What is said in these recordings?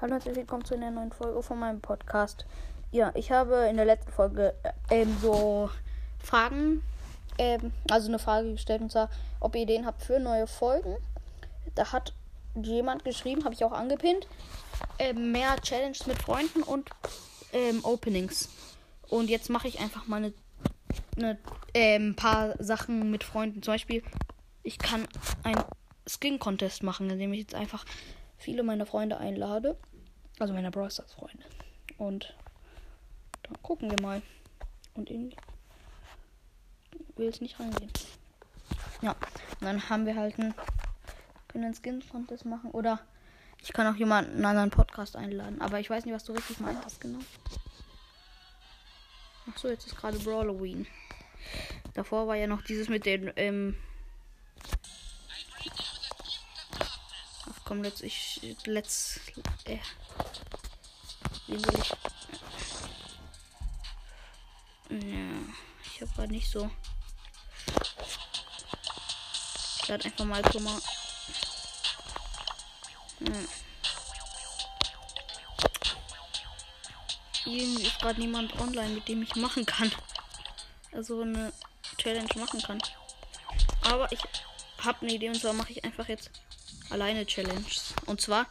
Hallo und herzlich willkommen zu einer neuen Folge von meinem Podcast. Ja, ich habe in der letzten Folge äh, ähm, so Fragen, ähm, also eine Frage gestellt und zwar, ob ihr Ideen habt für neue Folgen. Da hat jemand geschrieben, habe ich auch angepinnt, äh, mehr Challenges mit Freunden und ähm, Openings. Und jetzt mache ich einfach mal eine, eine ähm, paar Sachen mit Freunden. Zum Beispiel, ich kann ein Skin Contest machen, indem ich jetzt einfach viele meiner Freunde einlade. Also meiner Brawl Stars Freunde. Und dann gucken wir mal. Und irgendwie will es nicht reingehen. Ja, und dann haben wir halt einen, können einen Skin Contest machen. Oder ich kann auch jemanden einen anderen Podcast einladen. Aber ich weiß nicht, was du richtig meintest, genau. Ach jetzt ist gerade Brawloween. Davor war ja noch dieses mit den, ähm, Ach komm, let's, ich, let's, äh, wie will ich, ja, ich habe gerade nicht so, ich lade einfach mal mal, ja. Irgendwie ist gerade niemand online, mit dem ich machen kann. Also eine Challenge machen kann. Aber ich habe eine Idee und zwar mache ich einfach jetzt alleine Challenges. Und zwar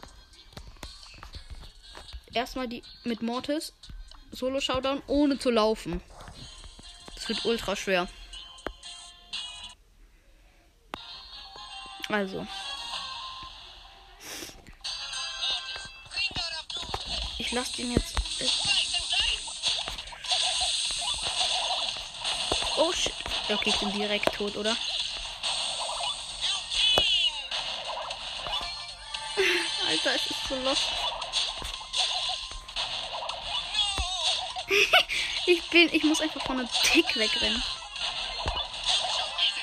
erstmal die mit Mortis Solo Showdown ohne zu laufen. Das wird ultra schwer. Also. Ich lasse den jetzt. Oh shit. Okay, ich bin direkt tot, oder? Alter, es ist so lost. ich bin, ich muss einfach von einem Tick wegrennen.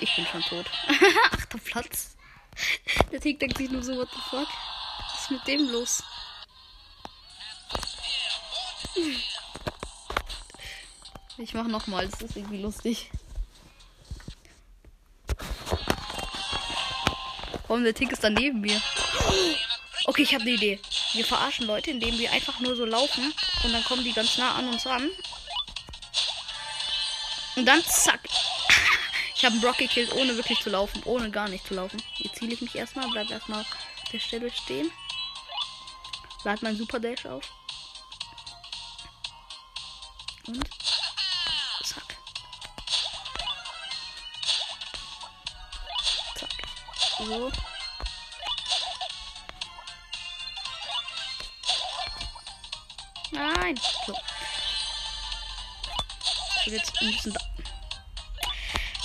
Ich bin schon tot. Achter Platz. Der Tick denkt sich nur so, what the fuck? Was ist mit dem los? Ich mach nochmal, das ist irgendwie lustig. Warum der Tick ist daneben mir? Okay, ich habe eine Idee. Wir verarschen Leute, indem wir einfach nur so laufen und dann kommen die ganz nah an uns ran. Und dann zack. Ich habe einen Brock gekillt, ohne wirklich zu laufen, ohne gar nicht zu laufen. Jetzt ziele ich mich erstmal, bleib erstmal auf der Stelle stehen. Lad mein Super Dash auf. Und zack. Zack. So. Nein. So. Ich will jetzt ein bisschen da.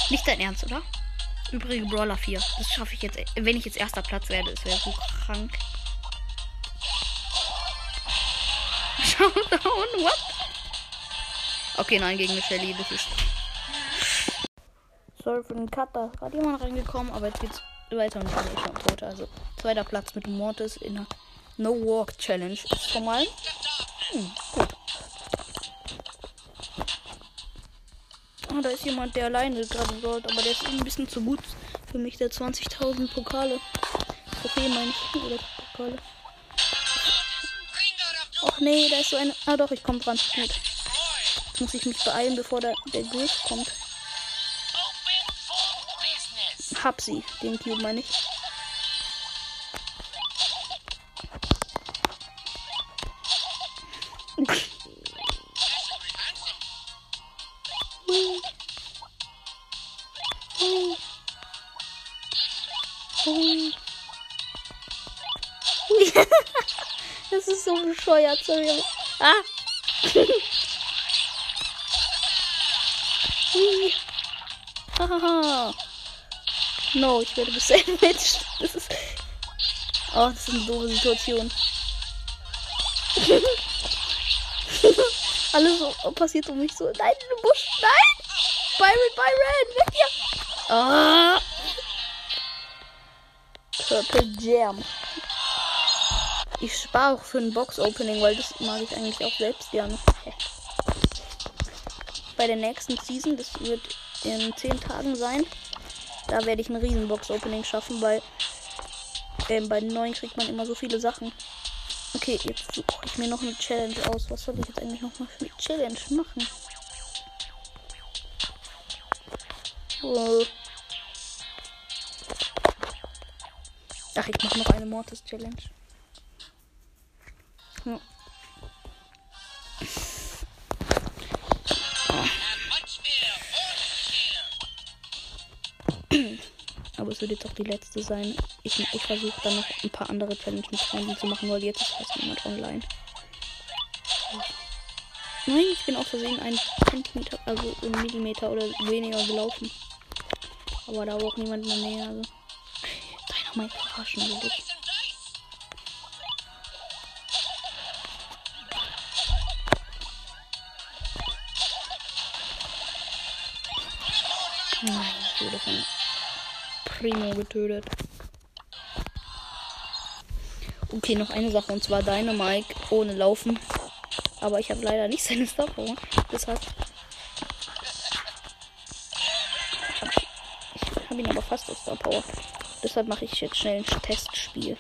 Nicht dein Ernst, oder? Übrige Brawler 4. Das schaffe ich jetzt. Wenn ich jetzt erster Platz werde, das wäre so krank. Showdown, what? Okay, nein, gegen eine Shelly. Das ist. Sorry für den Cut, da ist jemand reingekommen, aber jetzt geht's weiter und ich bin schon tot. Also, zweiter Platz mit Mortis in der No Walk Challenge. Ist schon mal. Hm. Ah, da ist jemand, der alleine gerade rollt, aber der ist ein bisschen zu gut für mich. Der 20.000 Pokale. Okay, meine ich. Oder Pokale. Och nee, da ist so eine. Ah doch, ich komme dran. Gut. Jetzt muss ich mich beeilen, bevor der, der Griff kommt. Hab sie, den Cube meine ich. das ist so bescheuert, sorry. Ah! Hahaha. no, ich werde gesandwiched. Das ist. Oh, das ist eine doofe Situation. Alles so passiert um mich so. Nein, Busch. Nein! Byron, Byron! Weg hier! Ah! Purple Jam. Ich spare auch für ein Box-Opening, weil das mag ich eigentlich auch selbst gerne. Bei der nächsten Season, das wird in 10 Tagen sein, da werde ich ein riesen Box-Opening schaffen, weil ähm, bei den neuen kriegt man immer so viele Sachen. Okay, jetzt suche ich mir noch eine Challenge aus. Was soll ich jetzt eigentlich noch mal für eine Challenge machen? Oh. Ach, ich mache noch eine Mortis Challenge. Ja. Aber es wird jetzt auch die letzte sein. Ich, ich versuche dann noch ein paar andere Challenges mit Freunden zu machen, weil jetzt ist fast niemand online. Nein, ich bin aus Versehen ein Zentimeter, also ein Millimeter oder weniger gelaufen. Aber da war auch niemand in der Nähe. Also. Dynamite verarschen will ich. Nein, ich wurde von Primo getötet. Okay, noch eine Sache und zwar deine Mike ohne Laufen. Aber ich habe leider nicht seine Star Power. Deshalb. Ich habe ihn aber fast aus Star Power. Deshalb mache ich jetzt schnell ein Testspiel.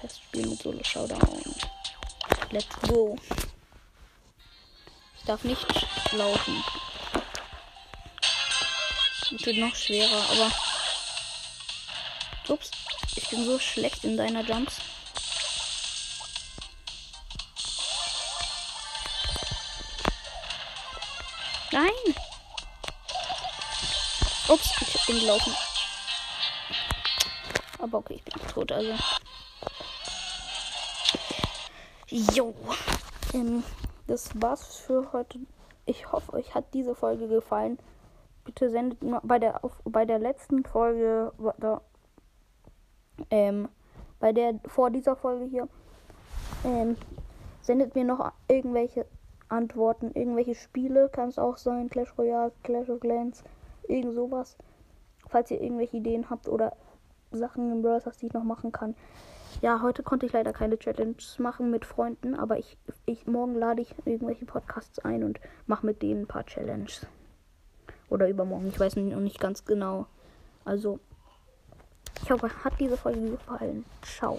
Testspiel mit Solo Showdown. Let's go. Ich darf nicht laufen. Es wird noch schwerer, aber. Ups. Ich bin so schlecht in deiner Jumps. Nein! Ups, ich bin gelaufen. Aber okay, ich bin tot, also. Jo. Ähm, das war's für heute. Ich hoffe, euch hat diese Folge gefallen. Bitte sendet bei der auf, bei der letzten Folge da, ähm, bei der vor dieser Folge hier ähm, sendet mir noch irgendwelche Antworten, irgendwelche Spiele, kann es auch sein, Clash Royale, Clash of Clans, irgend sowas. Falls ihr irgendwelche Ideen habt oder Sachen im Browser, die ich noch machen kann. Ja, heute konnte ich leider keine Challenges machen mit Freunden, aber ich, ich morgen lade ich irgendwelche Podcasts ein und mache mit denen ein paar Challenges. Oder übermorgen, ich weiß noch nicht ganz genau. Also, ich hoffe, hat diese Folge gefallen. Ciao.